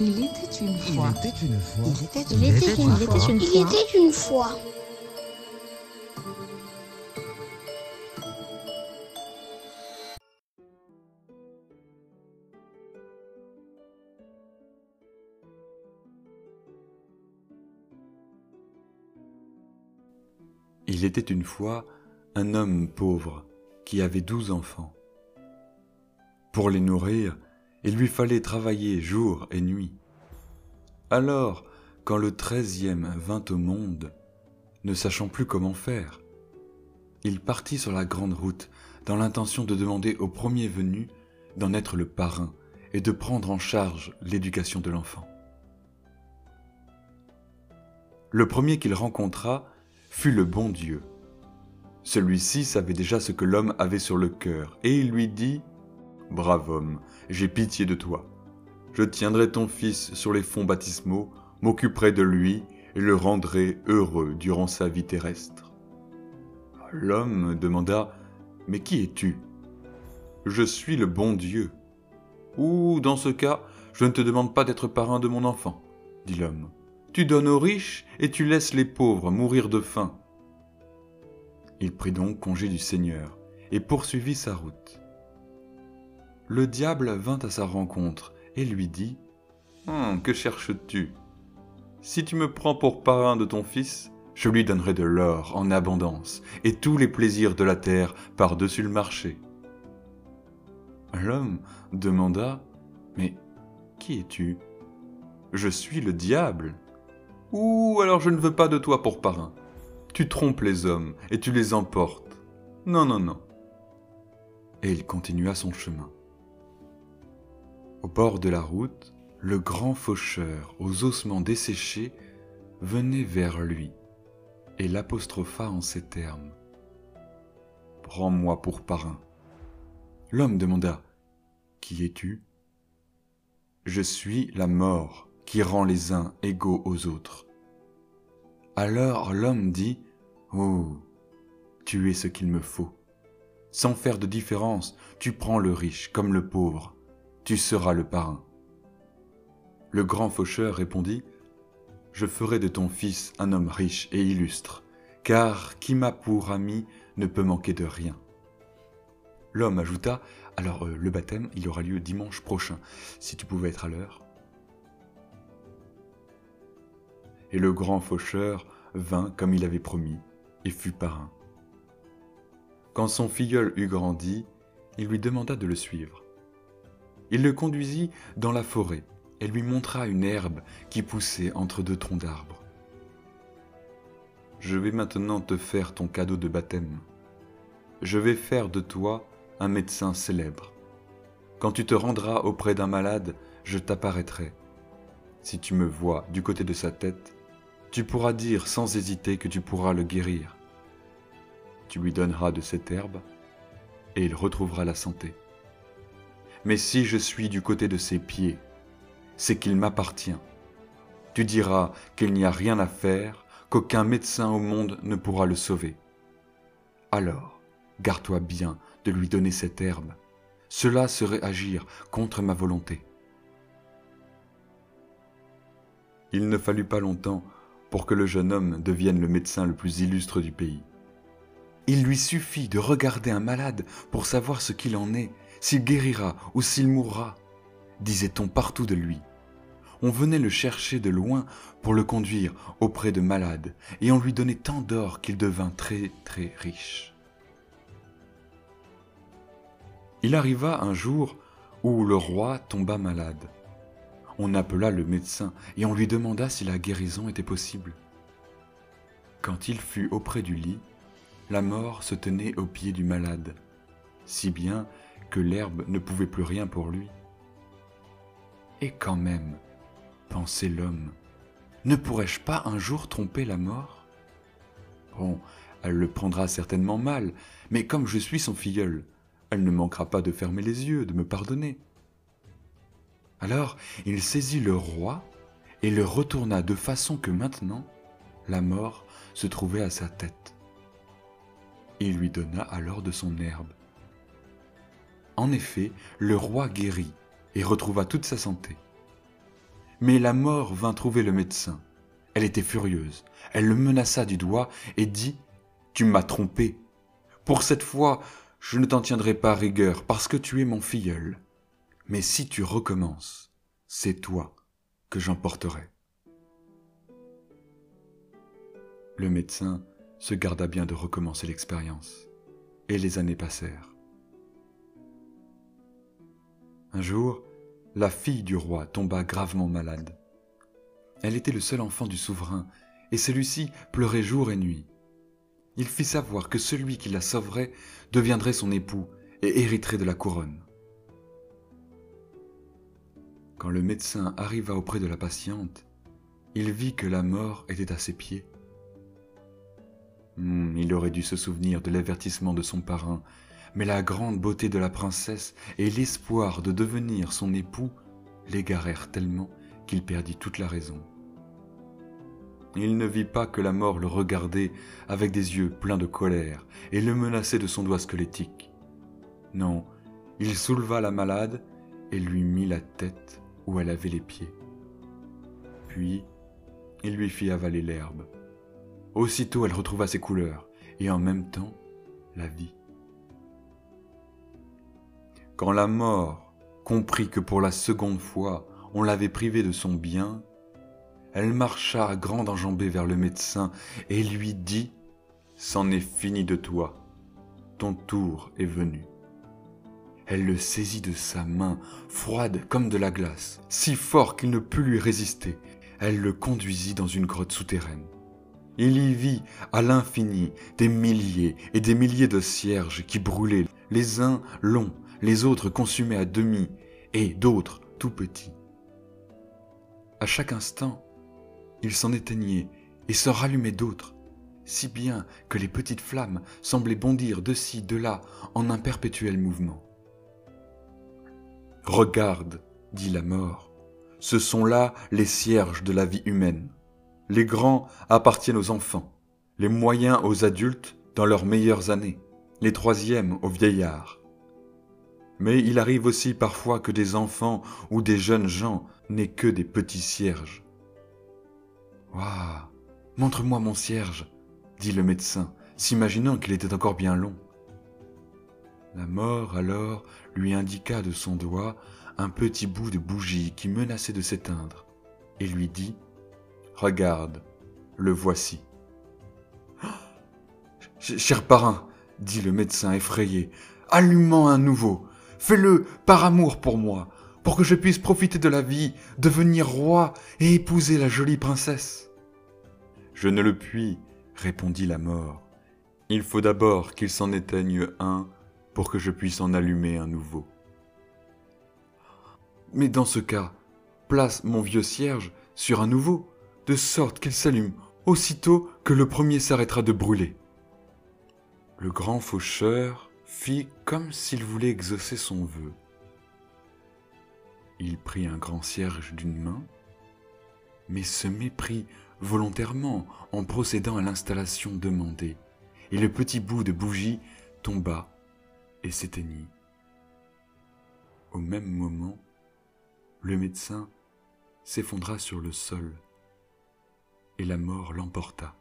Il était une fois. Il était une fois. Il était Il était une fois. Il était une fois. Il était une fois un homme pauvre qui avait douze enfants. Pour les nourrir, il lui fallait travailler jour et nuit. Alors, quand le treizième vint au monde, ne sachant plus comment faire, il partit sur la grande route dans l'intention de demander au premier venu d'en être le parrain et de prendre en charge l'éducation de l'enfant. Le premier qu'il rencontra fut le bon Dieu. Celui-ci savait déjà ce que l'homme avait sur le cœur, et il lui dit Brave homme, j'ai pitié de toi. Je tiendrai ton fils sur les fonds baptismaux, m'occuperai de lui et le rendrai heureux durant sa vie terrestre. L'homme demanda Mais qui es-tu? Je suis le bon Dieu. Ou, dans ce cas, je ne te demande pas d'être parrain de mon enfant, dit l'homme. Tu donnes aux riches et tu laisses les pauvres mourir de faim. Il prit donc congé du Seigneur et poursuivit sa route. Le diable vint à sa rencontre et lui dit Hum, Que cherches-tu? Si tu me prends pour parrain de ton fils, je lui donnerai de l'or en abondance et tous les plaisirs de la terre par-dessus le marché. L'homme demanda Mais qui es-tu? Je suis le diable. Ou alors je ne veux pas de toi pour parrain. Tu trompes les hommes et tu les emportes. Non, non, non. Et il continua son chemin. Au bord de la route, le grand faucheur, aux ossements desséchés, venait vers lui et l'apostropha en ces termes. Prends-moi pour parrain. L'homme demanda Qui es-tu Je suis la mort qui rend les uns égaux aux autres. Alors l'homme dit Oh, tu es ce qu'il me faut. Sans faire de différence, tu prends le riche comme le pauvre, tu seras le parrain. Le grand faucheur répondit Je ferai de ton fils un homme riche et illustre, car qui m'a pour ami ne peut manquer de rien. L'homme ajouta Alors euh, le baptême, il aura lieu dimanche prochain, si tu pouvais être à l'heure. Et le grand faucheur vint comme il avait promis, et fut parrain. Quand son filleul eut grandi, il lui demanda de le suivre. Il le conduisit dans la forêt et lui montra une herbe qui poussait entre deux troncs d'arbres. Je vais maintenant te faire ton cadeau de baptême. Je vais faire de toi un médecin célèbre. Quand tu te rendras auprès d'un malade, je t'apparaîtrai. Si tu me vois du côté de sa tête, tu pourras dire sans hésiter que tu pourras le guérir. Tu lui donneras de cette herbe, et il retrouvera la santé. Mais si je suis du côté de ses pieds, c'est qu'il m'appartient. Tu diras qu'il n'y a rien à faire, qu'aucun médecin au monde ne pourra le sauver. Alors, garde-toi bien de lui donner cette herbe. Cela serait agir contre ma volonté. Il ne fallut pas longtemps pour que le jeune homme devienne le médecin le plus illustre du pays. Il lui suffit de regarder un malade pour savoir ce qu'il en est, s'il guérira ou s'il mourra, disait-on partout de lui. On venait le chercher de loin pour le conduire auprès de malades, et on lui donnait tant d'or qu'il devint très très riche. Il arriva un jour où le roi tomba malade. On appela le médecin et on lui demanda si la guérison était possible. Quand il fut auprès du lit, la mort se tenait aux pieds du malade, si bien que l'herbe ne pouvait plus rien pour lui. Et quand même, pensait l'homme, ne pourrais-je pas un jour tromper la mort? Bon, elle le prendra certainement mal, mais comme je suis son filleul, elle ne manquera pas de fermer les yeux, de me pardonner. Alors il saisit le roi et le retourna de façon que maintenant la mort se trouvait à sa tête. Il lui donna alors de son herbe. En effet, le roi guérit et retrouva toute sa santé. Mais la mort vint trouver le médecin. Elle était furieuse. Elle le menaça du doigt et dit Tu m'as trompé. Pour cette fois, je ne t'en tiendrai pas rigueur parce que tu es mon filleul. Mais si tu recommences, c'est toi que j'emporterai. Le médecin se garda bien de recommencer l'expérience, et les années passèrent. Un jour, la fille du roi tomba gravement malade. Elle était le seul enfant du souverain, et celui-ci pleurait jour et nuit. Il fit savoir que celui qui la sauverait deviendrait son époux et hériterait de la couronne. Quand le médecin arriva auprès de la patiente, il vit que la mort était à ses pieds. Hmm, il aurait dû se souvenir de l'avertissement de son parrain, mais la grande beauté de la princesse et l'espoir de devenir son époux l'égarèrent tellement qu'il perdit toute la raison. Il ne vit pas que la mort le regardait avec des yeux pleins de colère et le menaçait de son doigt squelettique. Non, il souleva la malade et lui mit la tête où elle avait les pieds. Puis, il lui fit avaler l'herbe. Aussitôt elle retrouva ses couleurs, et en même temps la vie. Quand la mort comprit que pour la seconde fois on l'avait privée de son bien, elle marcha à grande enjambée vers le médecin et lui dit C'en est fini de toi, ton tour est venu. Elle le saisit de sa main, froide comme de la glace, si fort qu'il ne put lui résister. Elle le conduisit dans une grotte souterraine. Il y vit à l'infini des milliers et des milliers de cierges qui brûlaient, les uns longs, les autres consumés à demi, et d'autres tout petits. À chaque instant, il s'en éteignait et se rallumait d'autres, si bien que les petites flammes semblaient bondir de ci, de là, en un perpétuel mouvement. Regarde, dit la mort, ce sont là les cierges de la vie humaine. Les grands appartiennent aux enfants, les moyens aux adultes dans leurs meilleures années, les troisièmes aux vieillards. Mais il arrive aussi parfois que des enfants ou des jeunes gens n'aient que des petits cierges. Waouh Montre-moi mon cierge, dit le médecin, s'imaginant qu'il était encore bien long. La mort alors lui indiqua de son doigt un petit bout de bougie qui menaçait de s'éteindre, et lui dit Regarde, le voici. Cher parrain, dit le médecin effrayé, allumant un nouveau. Fais-le par amour pour moi, pour que je puisse profiter de la vie, devenir roi et épouser la jolie princesse. Je ne le puis, répondit la mort. Il faut d'abord qu'il s'en éteigne un pour que je puisse en allumer un nouveau. Mais dans ce cas, place mon vieux cierge sur un nouveau, de sorte qu'elle s'allume aussitôt que le premier s'arrêtera de brûler. Le grand faucheur fit comme s'il voulait exaucer son vœu. Il prit un grand cierge d'une main, mais se méprit volontairement en procédant à l'installation demandée, et le petit bout de bougie tomba et s'éteignit. Au même moment, le médecin s'effondra sur le sol et la mort l'emporta.